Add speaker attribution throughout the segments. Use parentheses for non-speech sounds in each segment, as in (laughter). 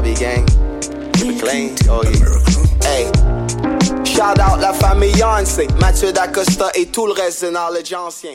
Speaker 1: Barbie gang. Oh yeah. Hey. Shout out la famille Yancey, Mathieu Dacosta et tout le reste de knowledge ancien.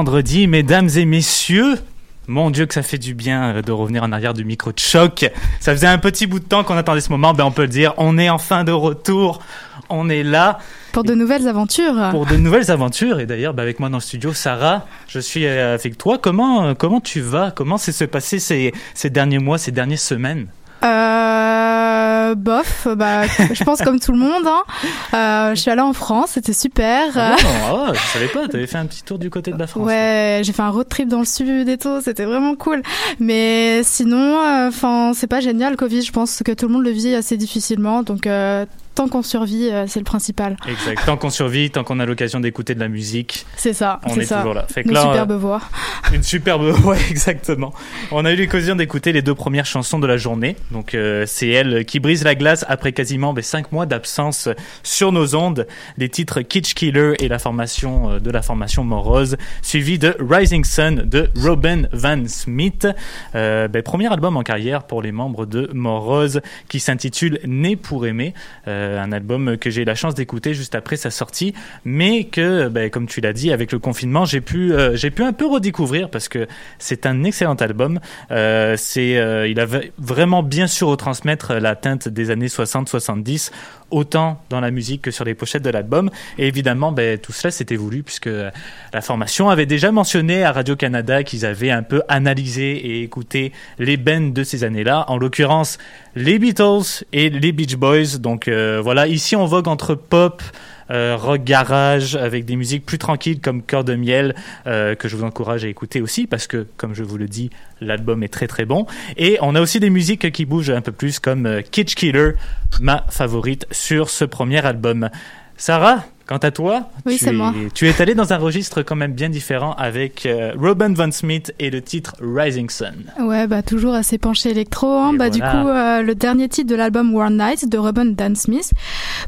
Speaker 2: Vendredi, mesdames et messieurs. Mon Dieu, que ça fait du bien euh, de revenir en arrière du micro de choc. Ça faisait un petit bout de temps qu'on attendait ce moment, ben on peut le dire. On est enfin de retour. On est là.
Speaker 3: Pour de nouvelles aventures.
Speaker 2: Pour de nouvelles aventures. Et d'ailleurs, ben avec moi dans le studio, Sarah, je suis euh, avec toi. Comment, euh, comment tu vas? Comment s'est passé ces, ces derniers mois, ces dernières semaines?
Speaker 3: Euh, bof, bah, je pense comme tout le monde. Hein. Euh, je suis allée en France, c'était super.
Speaker 2: Ah, non, ah, je savais pas, t'avais fait un petit tour du côté de la France.
Speaker 3: Ouais, j'ai fait un road trip dans le sud et tout, c'était vraiment cool. Mais sinon, euh, enfin, c'est pas génial, le Covid. Je pense que tout le monde le vit assez difficilement, donc euh, tant qu'on survit, euh, c'est le principal.
Speaker 2: Exact. Tant qu'on survit, tant qu'on a l'occasion d'écouter de la musique.
Speaker 3: C'est ça.
Speaker 2: On est,
Speaker 3: ça.
Speaker 2: toujours là.
Speaker 3: Fait que une là, superbe voix. (laughs)
Speaker 2: Une superbe (laughs) voix, exactement. On a eu l'occasion d'écouter les deux premières chansons de la journée. Donc, euh, c'est elle qui brise la glace après quasiment ben, cinq mois d'absence sur nos ondes. Les titres Kitsch Killer et la formation euh, de la formation Morose, suivi de Rising Sun de Robin Van Smith. Euh, ben, premier album en carrière pour les membres de Morose qui s'intitule Né pour aimer. Euh, euh, un album que j'ai eu la chance d'écouter juste après sa sortie, mais que, ben, comme tu l'as dit, avec le confinement, j'ai pu, euh, j'ai pu un peu redécouvrir parce que c'est un excellent album. Euh, c'est, il a vraiment bien su retransmettre la teinte des années 60-70 autant dans la musique que sur les pochettes de l'album. Et évidemment, ben, tout cela s'était voulu puisque la formation avait déjà mentionné à Radio-Canada qu'ils avaient un peu analysé et écouté les bands de ces années-là, en l'occurrence les Beatles et les Beach Boys. Donc euh, voilà, ici on vogue entre pop, euh, rock garage avec des musiques plus tranquilles comme Cœur de miel euh, que je vous encourage à écouter aussi parce que comme je vous le dis l'album est très très bon. Et on a aussi des musiques qui bougent un peu plus comme euh, Kitsch Killer ma favorite sur ce premier album. Sarah? Quant à toi,
Speaker 3: oui,
Speaker 2: tu, es,
Speaker 3: moi.
Speaker 2: tu es allé dans un registre quand même bien différent avec euh, Robin Van Smith et le titre Rising Sun.
Speaker 3: Ouais, bah toujours assez penché électro. Hein. Bah
Speaker 2: voilà.
Speaker 3: du coup, euh, le dernier titre de l'album War Night de Robin Van Smith,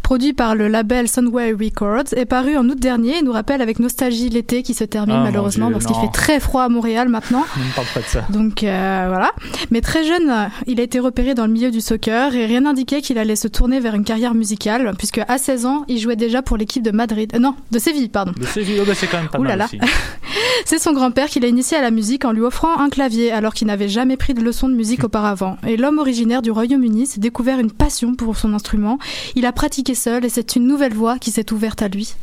Speaker 3: produit par le label Sunway Records, est paru en août dernier et nous rappelle avec nostalgie l'été qui se termine
Speaker 2: oh,
Speaker 3: malheureusement
Speaker 2: Dieu,
Speaker 3: parce qu'il fait très froid à Montréal maintenant. (laughs)
Speaker 2: On ne parle pas de ça.
Speaker 3: Donc euh, voilà. Mais très jeune, il a été repéré dans le milieu du soccer et rien n'indiquait qu'il allait se tourner vers une carrière musicale, puisque à 16 ans, il jouait déjà pour l'équipe de Madrid. Euh, non, de Séville, pardon.
Speaker 2: De Séville, oh bah c'est quand même pas
Speaker 3: Ouh
Speaker 2: mal
Speaker 3: là là.
Speaker 2: aussi. (laughs) (laughs)
Speaker 3: C'est son grand-père qui l'a initié à la musique en lui offrant un clavier alors qu'il n'avait jamais pris de leçons de musique auparavant. Et l'homme originaire du Royaume-Uni s'est découvert une passion pour son instrument. Il a pratiqué seul et c'est une nouvelle voie qui s'est ouverte à lui.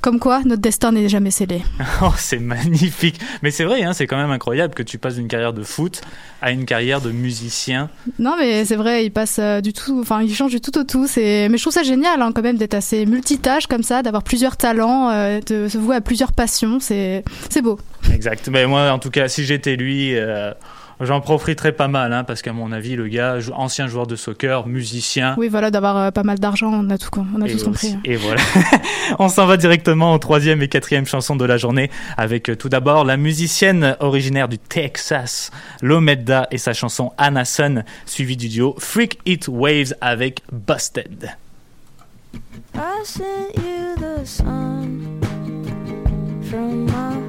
Speaker 3: Comme quoi, notre destin n'est jamais scellé. (laughs)
Speaker 2: Oh, c'est magnifique. Mais c'est vrai, hein, c'est quand même incroyable que tu passes d'une carrière de foot à une carrière de musicien.
Speaker 3: Non, mais c'est vrai, il passe euh, du tout, enfin, il change du tout au tout. C'est, mais je trouve ça génial, hein, quand même, d'être assez multitâche comme ça, d'avoir plusieurs talents, euh, de se vouer à plusieurs passions. C'est, c'est beau.
Speaker 2: Exact. Mais moi, en tout cas, si j'étais lui, euh, j'en profiterais pas mal, hein, parce qu'à mon avis, le gars, ancien joueur de soccer, musicien.
Speaker 3: Oui, voilà, d'avoir euh, pas mal d'argent, on a tout, on a tous compris.
Speaker 2: aussi- et voilà. (laughs) On s'en va directement aux troisième et quatrième chansons de la journée avec euh, tout d'abord la musicienne originaire du Texas, Lomedda et sa chanson Anna Sun, suivie du duo Freak It Waves avec Busted.
Speaker 4: I sent you the sun from my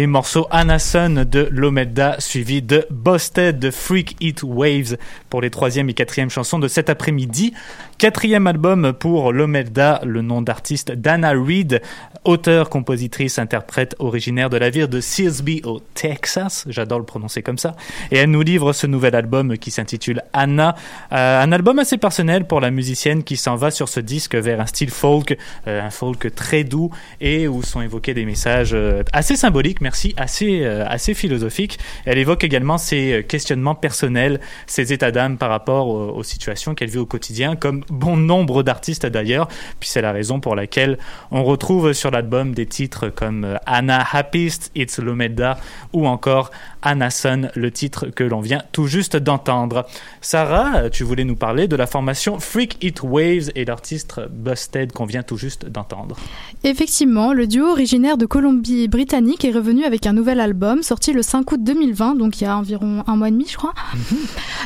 Speaker 2: les morceaux Anason de Lomeda suivi de Busted de Freak It Waves pour les troisième et quatrième chansons de cet après-midi. Quatrième album pour Lomeda, le nom d'artiste Dana Reed, auteur, compositrice, interprète originaire de la ville de Searsby au Texas. J'adore le prononcer comme ça. Et elle nous livre ce nouvel album qui s'intitule Anna. Euh, un album assez personnel pour la musicienne qui s'en va sur ce disque vers un style folk, euh, un folk très doux et où sont évoqués des messages euh, assez symboliques, merci, assez, assez philosophiques. Elle évoque également ses questionnements personnels, ses états d'âme par rapport aux situations qu'elle vit au quotidien, comme bon nombre d'artistes d'ailleurs. Puis c'est la raison pour laquelle on retrouve sur l'album des titres comme euh, Anna Happiest, It's Lomeda ou encore Anna Son, le titre que l'on vient tout juste d'entendre. Sarah, tu voulais nous parler de la formation Freak It Waves et l'artiste Busted qu'on vient tout juste d'entendre.
Speaker 3: Effectivement, le duo originaire de Colombie-Britannique est revenu avec un nouvel album sorti le 5 août 2020, donc il y a environ un mois et demi, je crois.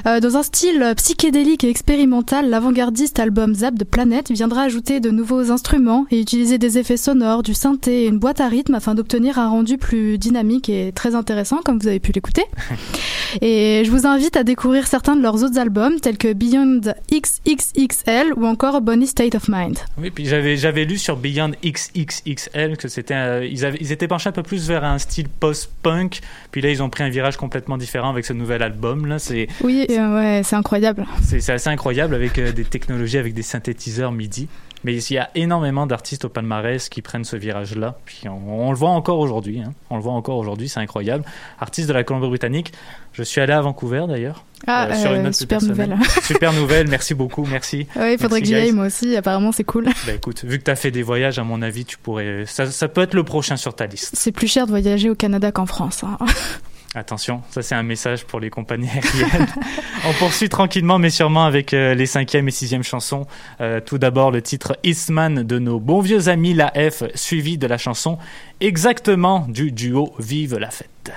Speaker 3: Euh, dans un style psychédélique et expérimental, l'avant-gardiste album Zap de Planète viendra ajouter de nouveaux instruments et utiliser des effets sonores, du synthé et une boîte à rythme afin d'obtenir un rendu plus dynamique et très intéressant, comme vous avez pu l'écouter. (laughs) et je vous invite à découvrir certains de leurs autres albums, tels que Beyond XXXL ou encore Bonnie State of Mind.
Speaker 2: Oui, puis j'avais j'avais lu sur Beyond XXXL que c'était euh, ils avaient ils étaient penchés un peu plus vers un style post-punk, puis là ils ont pris un virage complètement différent avec ce nouvel album là, c'est
Speaker 3: Oui, euh, ouais, c'est incroyable.
Speaker 2: c'est c'est assez incroyable avec euh, des technologies avec des synthétiseurs MIDI. Mais il y a énormément d'artistes au palmarès qui prennent ce virage-là. Puis on, on le voit encore aujourd'hui. hein. On le voit encore aujourd'hui, c'est incroyable. Artiste de la Colombie-Britannique. Je suis allé à Vancouver d'ailleurs.
Speaker 3: Ah,
Speaker 2: Euh, sur une
Speaker 3: euh,
Speaker 2: note
Speaker 3: super nouvelle. (laughs)
Speaker 2: Super nouvelle. Merci beaucoup. Merci. (laughs)
Speaker 3: Ouais, il faudrait
Speaker 2: Merci,
Speaker 3: que j'y aille moi aussi, apparemment c'est cool.
Speaker 2: Bah écoute, vu que tu as fait des voyages, à mon avis, tu pourrais. Ça, ça peut être le prochain sur ta liste.
Speaker 3: C'est plus cher de voyager au Canada qu'en France. hein. (laughs)
Speaker 2: Attention, ça c'est un message pour les compagnies aériennes. (laughs) On poursuit tranquillement mais sûrement avec euh, les cinquième et sixième chansons. Euh, tout d'abord le titre Eastman de nos bons vieux amis La F, suivi de la chanson exactement du duo Vive la fête.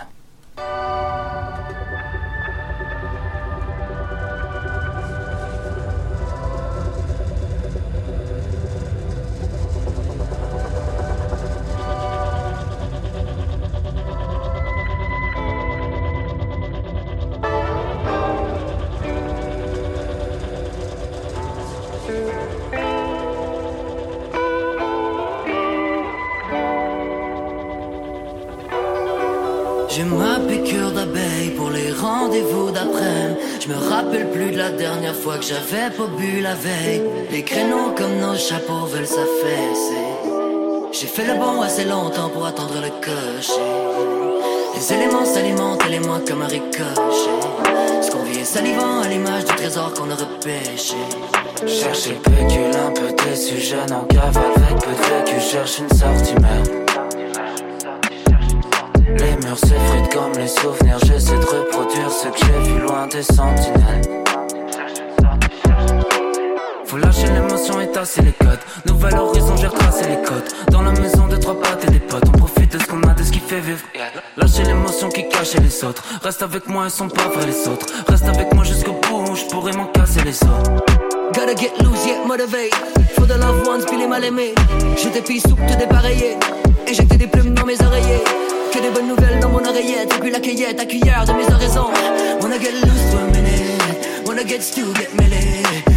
Speaker 5: J'avais pas bu la veille. Les créneaux comme nos chapeaux veulent s'affaisser. J'ai fait le bon assez longtemps pour attendre le cocher. Les éléments s'alimentent les moins comme un ricochet. Ce qu'on vit est salivant à l'image du trésor qu'on a repêché.
Speaker 6: Cherche et pécule un peu déçu, jeune en cavale avec peu de vécu, cherche une sortie mais Les murs s'effritent comme les souvenirs, j'essaie de reproduire ce que j'ai vu loin des sentinelles Faut lâcher l'émotion et tasser les codes Nouvel horizon, j'ai retracé les codes Dans la maison de trois pattes et des potes On profite de ce qu'on a, de ce qui fait vivre Lâcher l'émotion qui cachait les autres Reste avec moi, ils sont pas vrais les autres Reste avec moi jusqu'au bout, je pourrais m'en casser les os
Speaker 5: Gotta get loose, yet motivate. For the loved ones, puis les mal aimés. J'étais pis soupe, te dépareillé. Éjecter des plumes dans mes oreillers. Que des bonnes nouvelles dans mon oreillette. Et puis la cueillette à cuillère de mes oraisons. Wanna get loose for a minute. Wanna get stew, get mêlé.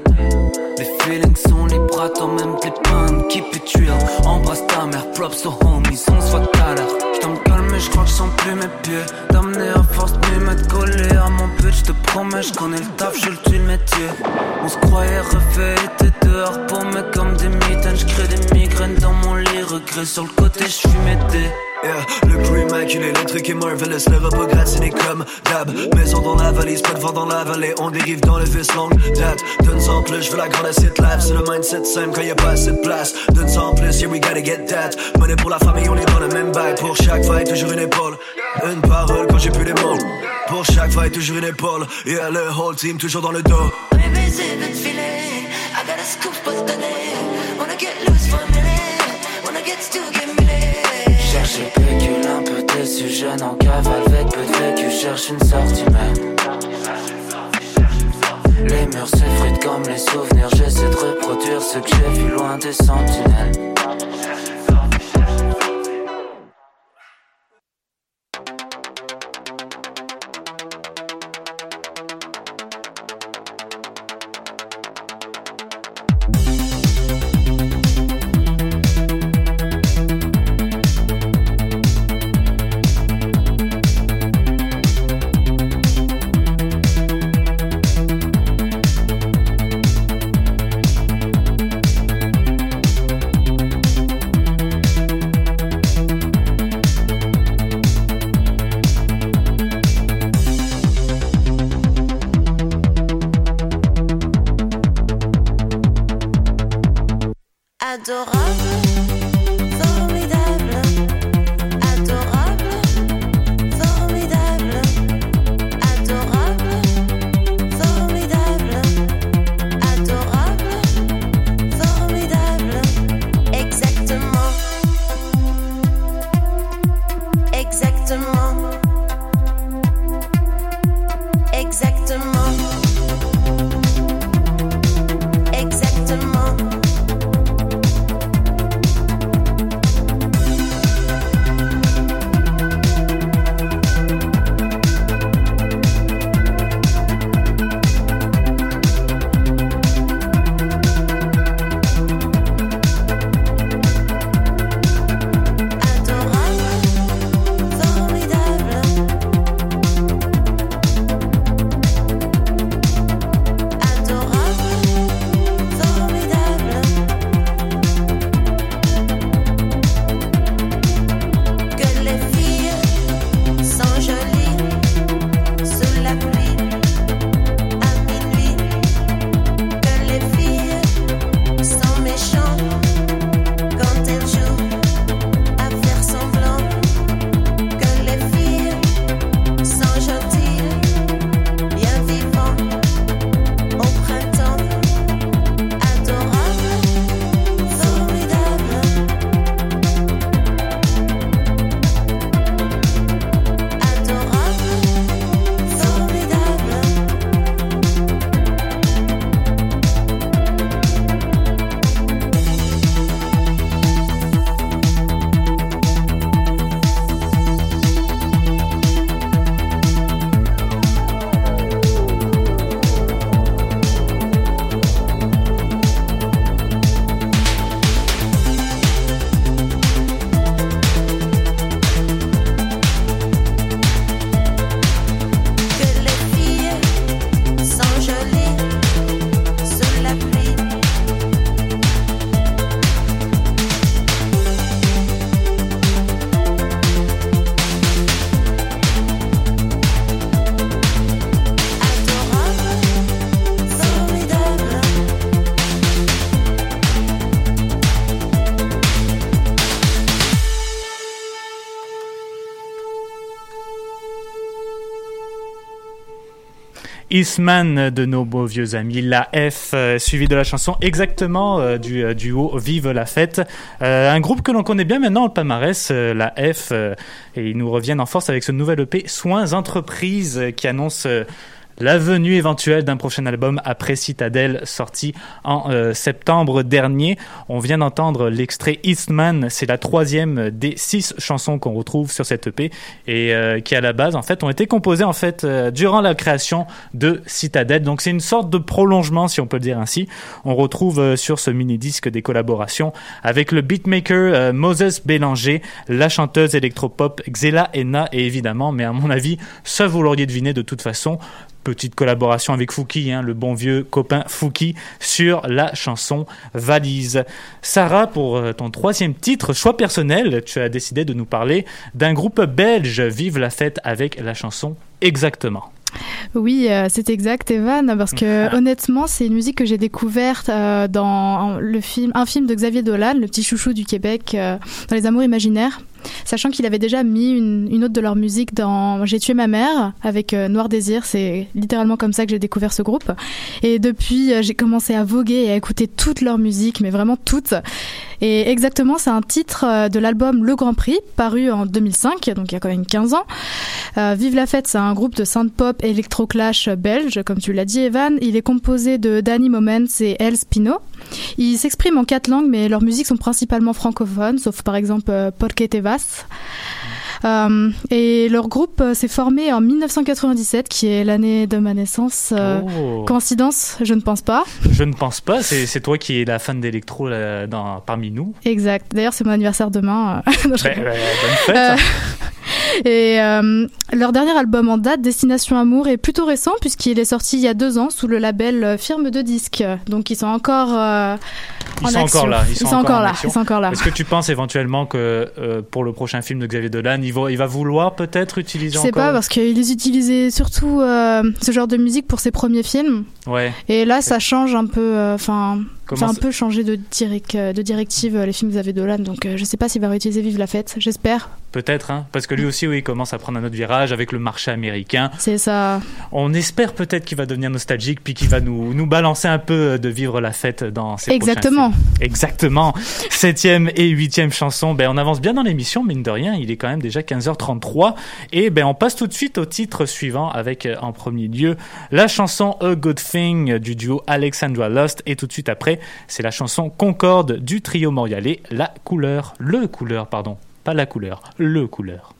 Speaker 6: Les feelings sont libres à toi-même, t'es peindre, keep it. Embrasse ta mère, props aux homies, on se voit tout à l'heure. J't'en calme, mais j'crois que j'sens plus mes pieds. D'amener à force de me collé à mon but, j'te promets, j'connais le taf, je le tue le métier. On se croyait refait, t'es dehors pour me comme des mitaines, j'crée des migraines dans mon lit, regret sur le côté, j'suis m'aider.
Speaker 7: Yeah, le crew immaculé, les trucs est marvelous, le repas gratiné comme d'hab. Maison dans la valise, pas de vent dans la vallée, on dérive dans le fils longue date. Donne en plus, je veux la grande assiette lab, c'est le mindset simple quand y a pas assez de place. Donne en plus, yeah we gotta get that. Money pour la famille, on est dans le même bail. Pour chaque fight, toujours une épaule. Une parole quand j'ai plus les mots. Pour chaque fight, toujours une épaule. Yeah, le whole team toujours dans le dos.
Speaker 5: I got a scoop, pas de données. Wanna get loose for a minute. Wanna get stew,
Speaker 6: et pécule un peu jeune en cavale avec peu de vécu, cherche une sortie même. Les murs s'effritent comme les souvenirs, j'essaie de reproduire ce que j'ai vu loin des sentinelles.
Speaker 4: Restaurant.
Speaker 2: Eastman de nos beaux vieux amis, la F, euh, suivi de la chanson exactement euh, du euh, duo Vive la fête. Un groupe que l'on connaît bien maintenant, le palmarès, la F, et ils nous reviennent en force avec ce nouvel EP Soins Entreprises qui annonce la venue éventuelle d'un prochain album après Citadel sorti en euh, septembre dernier. On vient d'entendre l'extrait Eastman, c'est la troisième des six chansons qu'on retrouve sur cette EP et euh, qui à la base en fait ont été composées en fait euh, durant la création de Citadel. Donc c'est une sorte de prolongement si on peut le dire ainsi. On retrouve sur ce mini disque des collaborations avec le beatmaker Moses Bélanger, la chanteuse électropop Xela Enna et évidemment, mais à mon avis, ça vous l'auriez deviné de toute façon, petite collaboration avec Fouki, hein, le bon vieux copain Fouki, sur la chanson Valise. Sarah, pour euh, ton troisième titre, choix personnel, tu as décidé de nous parler d'un groupe belge, Vive la fête, avec la chanson Exactement.
Speaker 3: Oui, euh, c'est exact, Evan, parce que (laughs) honnêtement, c'est une musique que j'ai découverte euh, dans le film, un film de Xavier Dolan, le petit chouchou du Québec, euh, dans Les Amours imaginaires. Sachant qu'il avait déjà mis une, une autre de leur musique dans J'ai tué ma mère avec euh, Noir Désir, c'est littéralement comme ça que j'ai découvert ce groupe. Et depuis, euh, j'ai commencé à voguer et à écouter toute leur musique, mais vraiment toute. Et exactement, c'est un titre euh, de l'album Le Grand Prix, paru en 2005, donc il y a quand même 15 ans. Vive la fête, c'est un groupe de synth-pop électro-clash belge, comme tu l'as dit Evan. Il est composé de Danny Moments et El Spino. Ils s'expriment en quatre langues, mais leurs musiques sont principalement francophones, sauf par exemple euh, Porque te vas. Euh, et leur groupe euh, s'est formé en 1997, qui est l'année de ma naissance. Euh,
Speaker 8: Oh.
Speaker 3: Coïncidence? Je ne pense pas.
Speaker 8: Je ne pense pas. C'est toi qui es la fan d'électro parmi nous.
Speaker 3: Exact. D'ailleurs, c'est mon anniversaire demain. non, rigole.
Speaker 8: ben, bonne fête.
Speaker 3: Et euh, leur dernier album en date, Destination Amour, est plutôt récent puisqu'il est sorti il y a deux ans sous le label euh, Firme de disques. Donc ils sont encore euh,
Speaker 8: Ils
Speaker 3: en
Speaker 8: sont
Speaker 3: action.
Speaker 8: encore là. Ils sont, encore, en
Speaker 3: là. Ils sont encore là.
Speaker 8: Est-ce que tu penses éventuellement que euh, pour le prochain film de Xavier Dolan, il va, il va vouloir peut-être utiliser
Speaker 3: Je sais
Speaker 8: encore
Speaker 3: pas parce qu'il les utilisait surtout euh, ce genre de musique pour ses premiers films.
Speaker 8: Ouais.
Speaker 3: Et là, ça change un peu. euh, Enfin,
Speaker 8: Comment
Speaker 3: ça a un peu changé de, direct, euh, de directive euh, les films Xavier Dolan. Donc euh, je sais pas s'il va réutiliser Vive la fête. J'espère.
Speaker 8: Peut-être, hein, parce que lui aussi, oui, il commence à prendre un autre virage avec le marché américain.
Speaker 3: C'est ça.
Speaker 8: On espère peut-être qu'il va devenir nostalgique, puis qu'il va nous, nous balancer un peu de vivre la fête dans ses prochains
Speaker 3: Exactement.
Speaker 8: films. Exactement. Septième et huitième chanson. Ben, on avance bien dans l'émission, mine de rien. Il est quand même déjà 15h33. Et ben, on passe tout de suite au titre suivant avec, en premier lieu, la chanson A Good Thing du duo Alexandra Lost. Et tout de suite après, c'est la chanson Concorde du trio montréalais, La Couleur. Le Couleur, pardon. Pas la couleur, le couleur.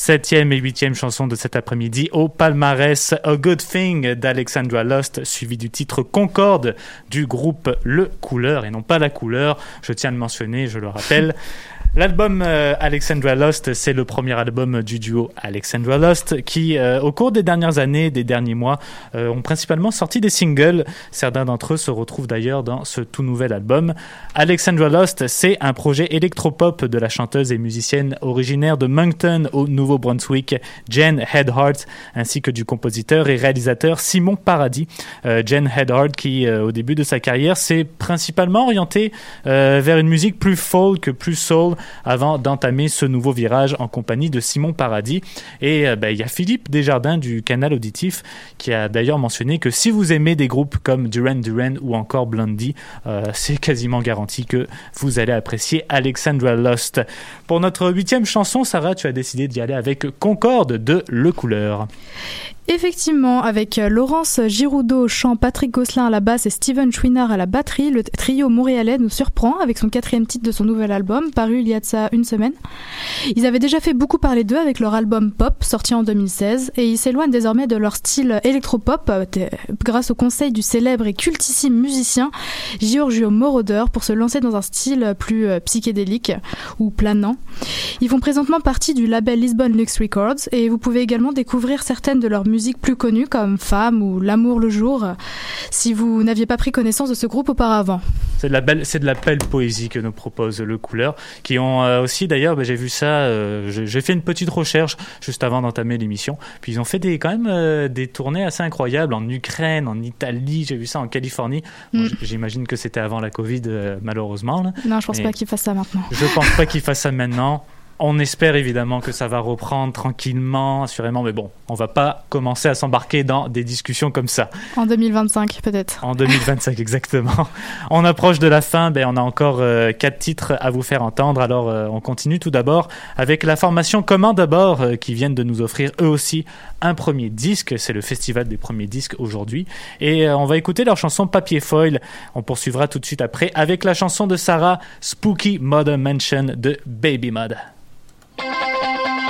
Speaker 2: Septième et huitième chanson de cet après-midi au palmarès A Good Thing d'Alexandra Lost, suivi du titre Concorde du groupe Le Couleur et non pas La Couleur. Je tiens à mentionner, je le rappelle. (laughs) L'album euh, Alexandra Lost, c'est le premier album du duo Alexandra Lost qui, euh, au cours des dernières années, des derniers mois, euh, ont principalement sorti des singles. Certains d'entre eux se retrouvent d'ailleurs dans ce tout nouvel album. Alexandra Lost, c'est un projet électropop de la chanteuse et musicienne originaire de Moncton au Nouveau-Brunswick, Jen Headhart, ainsi que du compositeur et réalisateur Simon Paradis. Jen Headhart qui, au début de sa carrière, s'est principalement orientée vers une musique plus folk, plus soul, avant d'entamer ce nouveau virage en compagnie de Simon Paradis. Et euh, ben, il y a Philippe Desjardins du canal auditif qui a d'ailleurs mentionné que si vous aimez des groupes comme Duran Duran ou encore Blondie, euh, c'est quasiment garanti que vous allez apprécier Alexandra Lost. Pour notre huitième chanson, Sarah, tu as décidé d'y aller avec Concorde de Le Couleur.
Speaker 3: Effectivement, avec euh, Laurence Giroudot au chant, Patrick Gosselin à la basse et Steven Chouinard à la batterie, le trio montréalais nous surprend avec son quatrième titre de son nouvel album, paru il y a de ça une semaine. Ils avaient déjà fait beaucoup parler d'eux avec leur album Pop, sorti en 2016, et ils s'éloignent désormais de leur style électropop euh, grâce au conseil du célèbre et cultissime musicien Giorgio Moroder pour se lancer dans un style plus euh, psychédélique ou planant. Ils font présentement partie du label Lisbon Lux Records et vous pouvez également découvrir certaines de leurs musiques plus connues comme Femme ou L'amour le jour si vous n'aviez pas pris connaissance de ce groupe auparavant.
Speaker 2: C'est de la belle, c'est de la belle poésie que nous propose le Couleur, qui ont euh, aussi d'ailleurs, ben, j'ai vu ça, euh, j'ai fait une petite recherche juste avant d'entamer l'émission, puis ils ont fait des quand même euh, des tournées assez incroyables en Ukraine, en Italie, j'ai vu ça en Californie. Bon,
Speaker 3: Mm.
Speaker 2: J'imagine que c'était avant la Covid, malheureusement. là.
Speaker 3: Non, je pense
Speaker 2: Mais
Speaker 3: pas qu'ils fassent ça maintenant.
Speaker 2: Je pense pas qu'ils fassent ça maintenant. On espère évidemment que ça va reprendre tranquillement, assurément, mais bon, on va pas commencer à s'embarquer dans des discussions comme ça.
Speaker 3: En 2025 peut-être.
Speaker 2: En 2025 exactement. On approche de la fin, ben, on a encore euh, quatre titres à vous faire entendre, alors euh, on continue tout d'abord avec la formation Comment d'abord, euh, qui viennent de nous offrir eux aussi un premier disque, c'est le festival des premiers disques aujourd'hui, et euh, on va écouter leur chanson Papier Foil, on poursuivra tout de suite après avec la chanson de Sarah Spooky Mother Mansion de Baby Mud.
Speaker 8: Música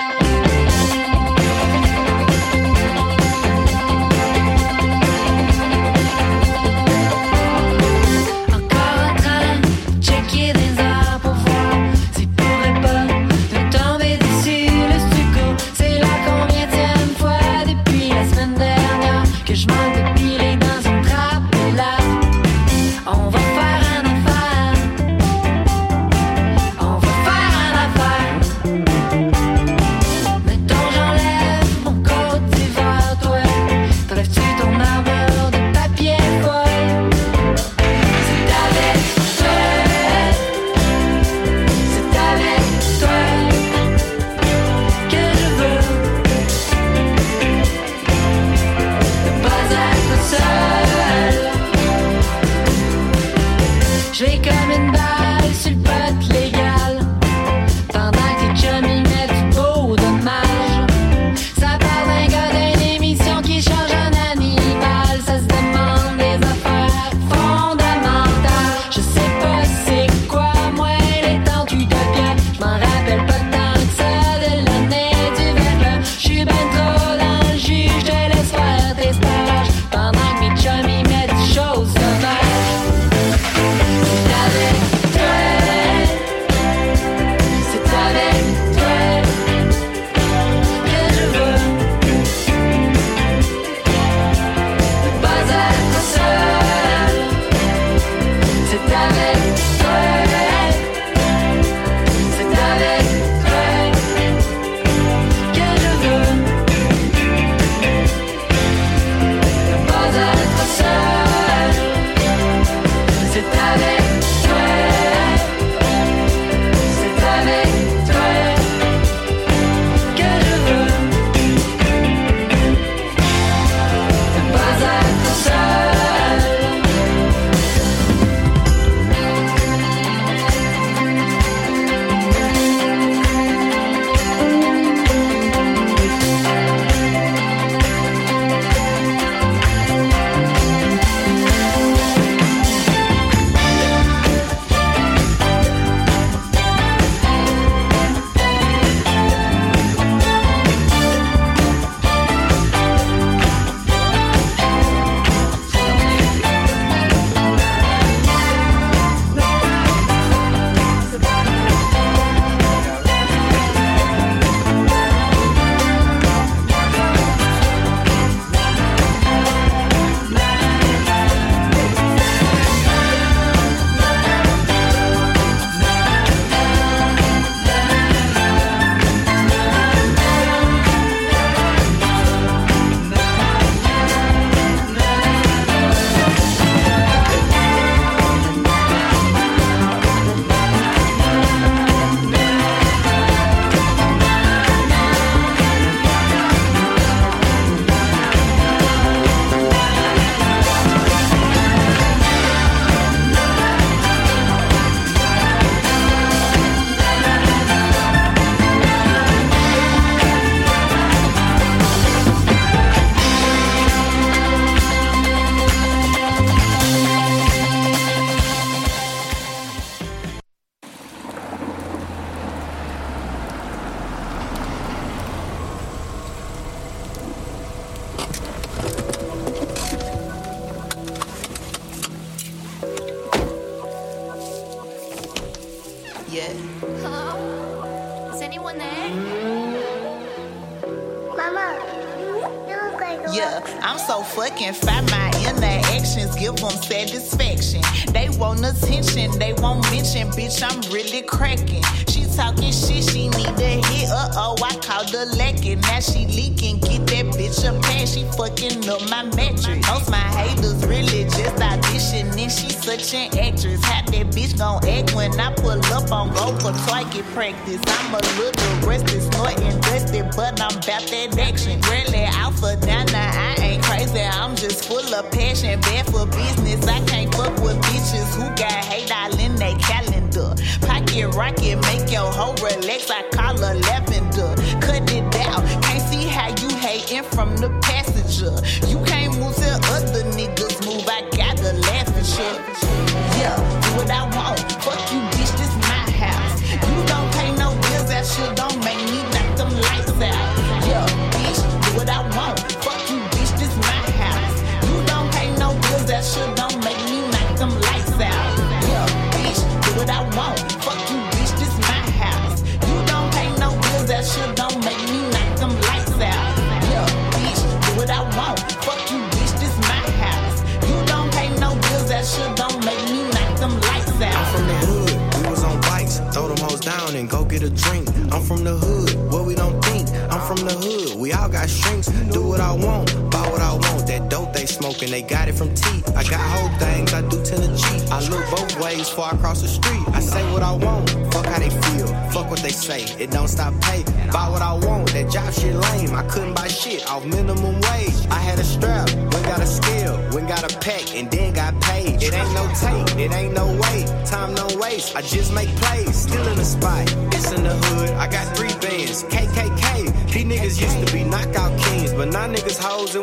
Speaker 8: I just make
Speaker 9: plays, still in the spot. It's in the hood, I got three bands, KKK. These niggas used to be knockout kings, but now niggas hoes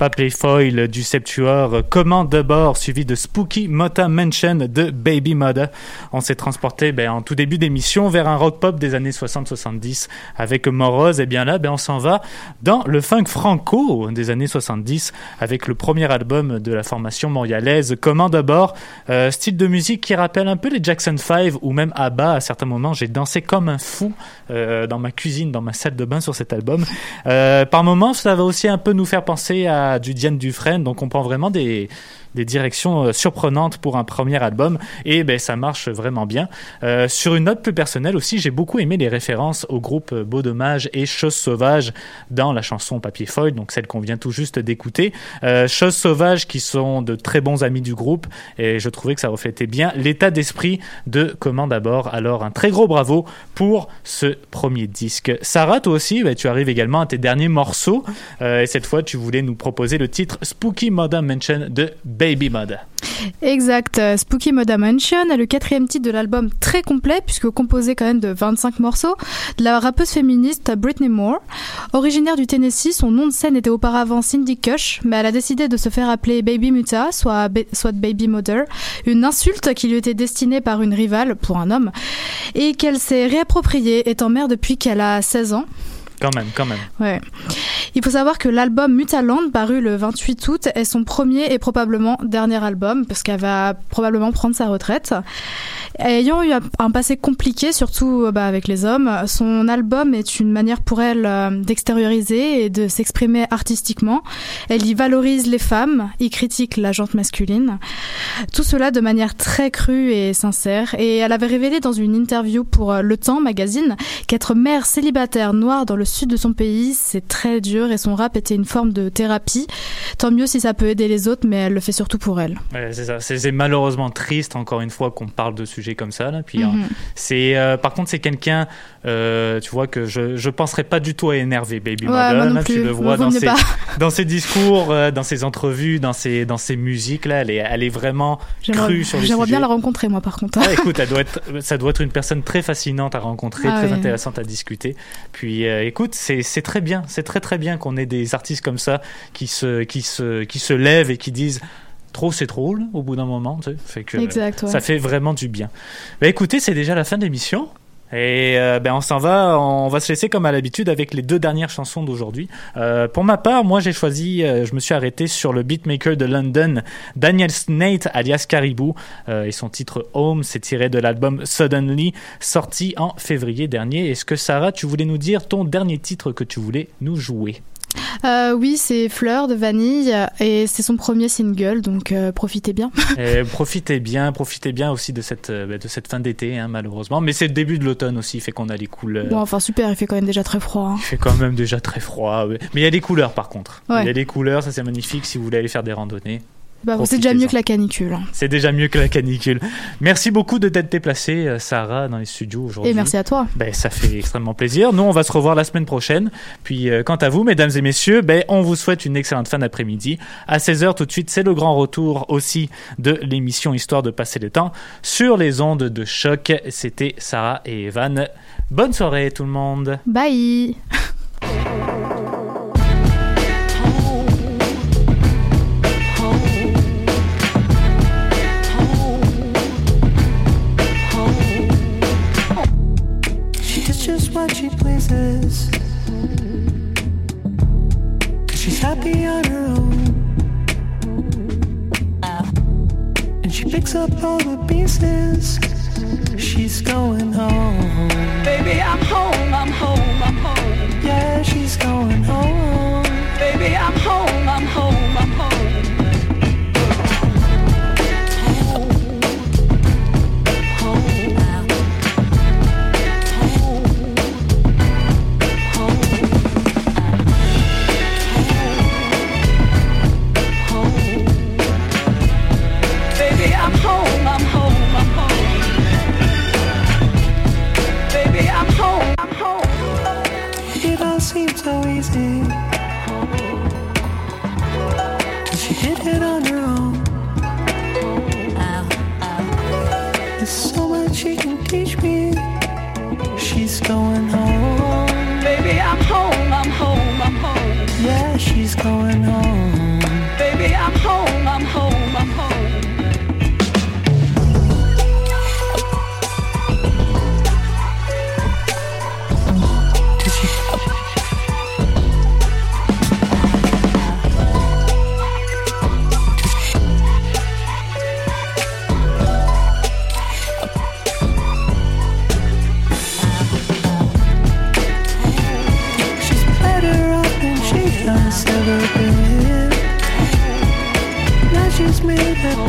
Speaker 2: Pape Foil du Septuor, Commande de bord, suivi de Spooky Mota Mansion de Baby Mother. On s'est transporté ben, en tout début d'émission vers un rock pop des années 60-70 avec Morose. Et bien là, ben, on s'en va dans le funk franco des années 70 avec le premier album de la formation montréalaise, Commande de bord. Euh, style de musique qui rappelle un peu les Jackson 5 ou même ABBA. À certains moments, j'ai dansé comme un fou euh, dans ma cuisine, dans ma salle de bain sur cet album. Euh, par moments, ça va aussi un peu nous faire penser à du Diane Dufresne, donc on prend vraiment des, des directions euh, surprenantes pour un premier album et ben ça marche vraiment bien. Euh, sur une note plus personnelle aussi, j'ai beaucoup aimé les références au groupe Beau Dommage et Chose Sauvage dans la chanson Papier Foil, donc celle qu'on vient tout juste d'écouter. Euh, Chose Sauvage qui sont de très bons amis du groupe et je trouvais que ça reflétait bien l'état d'esprit de Comment d'abord. Alors un très gros bravo pour ce premier disque. Sarah, toi aussi, ben, tu arrives également à tes derniers morceaux euh, et cette fois tu voulais nous proposer le titre Spooky Modern Mansion de Baby Mother.
Speaker 3: Exact. Euh, Spooky Moda Mansion est le quatrième titre de l'album très complet puisque composé quand même de 25 morceaux de la rappeuse féministe Britney Moore. Originaire du Tennessee, son nom de scène était auparavant Cindy Kush, mais elle a décidé de se faire appeler Baby Muta, soit, soit Baby Mother, une insulte qui lui était destinée par une rivale pour un homme et qu'elle s'est réappropriée étant mère depuis qu'elle a 16 ans.
Speaker 2: Quand même, quand même.
Speaker 3: Ouais. Il faut savoir que l'album Mutaland, paru le 28 août, est son premier et probablement dernier album, parce qu'elle va probablement prendre sa retraite. Ayant eu un- passé compliqué, surtout euh, bah, avec les hommes, son album est une manière pour elle euh, d'extérioriser et de s'exprimer artistiquement. Elle y valorise les femmes, y critique la jante masculine. Tout cela de manière très crue et sincère. Et elle avait révélé dans une interview pour euh, Le Temps magazine qu'être mère célibataire noire dans le sud de son pays, c'est très dur et son rap était une forme de thérapie. Tant mieux si ça peut aider les autres, mais elle le fait surtout pour elle.
Speaker 2: Ouais, c'est ça. C'est c'est malheureusement triste, encore une fois, qu'on parle de sujets comme ça. Là. Puis,
Speaker 3: Mhm.
Speaker 2: euh, c'est, euh, par contre, c'est quelqu'un, euh, tu vois, que je je penserais pas du tout à énerver Baby
Speaker 3: Ouais,
Speaker 2: Mother. là. Tu le vois dans ses,
Speaker 3: pas. (laughs)
Speaker 2: dans ses discours, euh, dans ses entrevues, dans ses, dans ses musiques. Là, elle est, elle est vraiment crue sur les
Speaker 3: j'aimerais bien la rencontrer, moi, par contre.
Speaker 2: Ah, écoute, elle doit être, ça doit être une personne très fascinante à rencontrer,
Speaker 3: Ah
Speaker 2: très
Speaker 3: oui.
Speaker 2: intéressante à discuter. Puis, euh, écoute, c'est très bien, c'est très très bien qu'on ait des artistes comme ça qui se, qui se, qui se lèvent et qui disent. Trop, c'est trop, là, au bout d'un moment, tu sais. Fait que,
Speaker 3: Exact, ouais.
Speaker 2: Ça fait vraiment du bien. Bah, écoutez, c'est déjà la fin de l'émission. Et euh, ben on s'en va, on va se laisser comme à l'habitude avec les deux dernières chansons d'aujourd'hui. Euh, pour ma part, moi j'ai choisi, euh, je me suis arrêté sur le beatmaker de London, Daniel Snate alias Caribou, et son titre Home, c'est tiré de l'album Suddenly, sorti en février dernier. Est-ce que Sarah, tu voulais nous dire ton dernier titre que tu voulais nous jouer?
Speaker 3: Euh, oui, c'est Fleur de Vanille et c'est son premier single, donc euh, profitez bien. (laughs)
Speaker 2: Et Profitez bien, profitez bien aussi de cette euh, de cette fin d'été, hein, malheureusement. Mais c'est le début de l'automne aussi, fait qu'on a les couleurs.
Speaker 3: Bon, enfin super, il fait quand même déjà très froid. hein.
Speaker 2: Il fait quand même déjà très froid. ouais. Mais il y a des couleurs par contre.
Speaker 3: Ouais.
Speaker 2: Il y a des couleurs, ça c'est magnifique si vous voulez aller faire des randonnées.
Speaker 3: Bah, c'est déjà
Speaker 2: Profitez-en.
Speaker 3: mieux que la canicule. hein.
Speaker 2: C'est déjà mieux que la canicule. Merci beaucoup de t'être déplacée, euh, Sarah, dans les studios aujourd'hui.
Speaker 3: Et merci à toi.
Speaker 2: Ben, ça fait extrêmement plaisir. Nous, on va se revoir la semaine prochaine. Puis, euh, quant à vous, mesdames et messieurs, ben, on vous souhaite une excellente fin d'après-midi. À 16h, tout de suite, c'est le grand retour aussi de l'émission Histoire de passer le temps sur les ondes de choc. C'était Sarah et Evan. Bonne soirée, tout le monde.
Speaker 3: Bye
Speaker 8: all the pieces. She's going home.
Speaker 10: Baby, I'm home, I'm home, I'm home.
Speaker 8: Yeah, she's going home.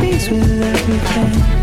Speaker 8: Peace with everything.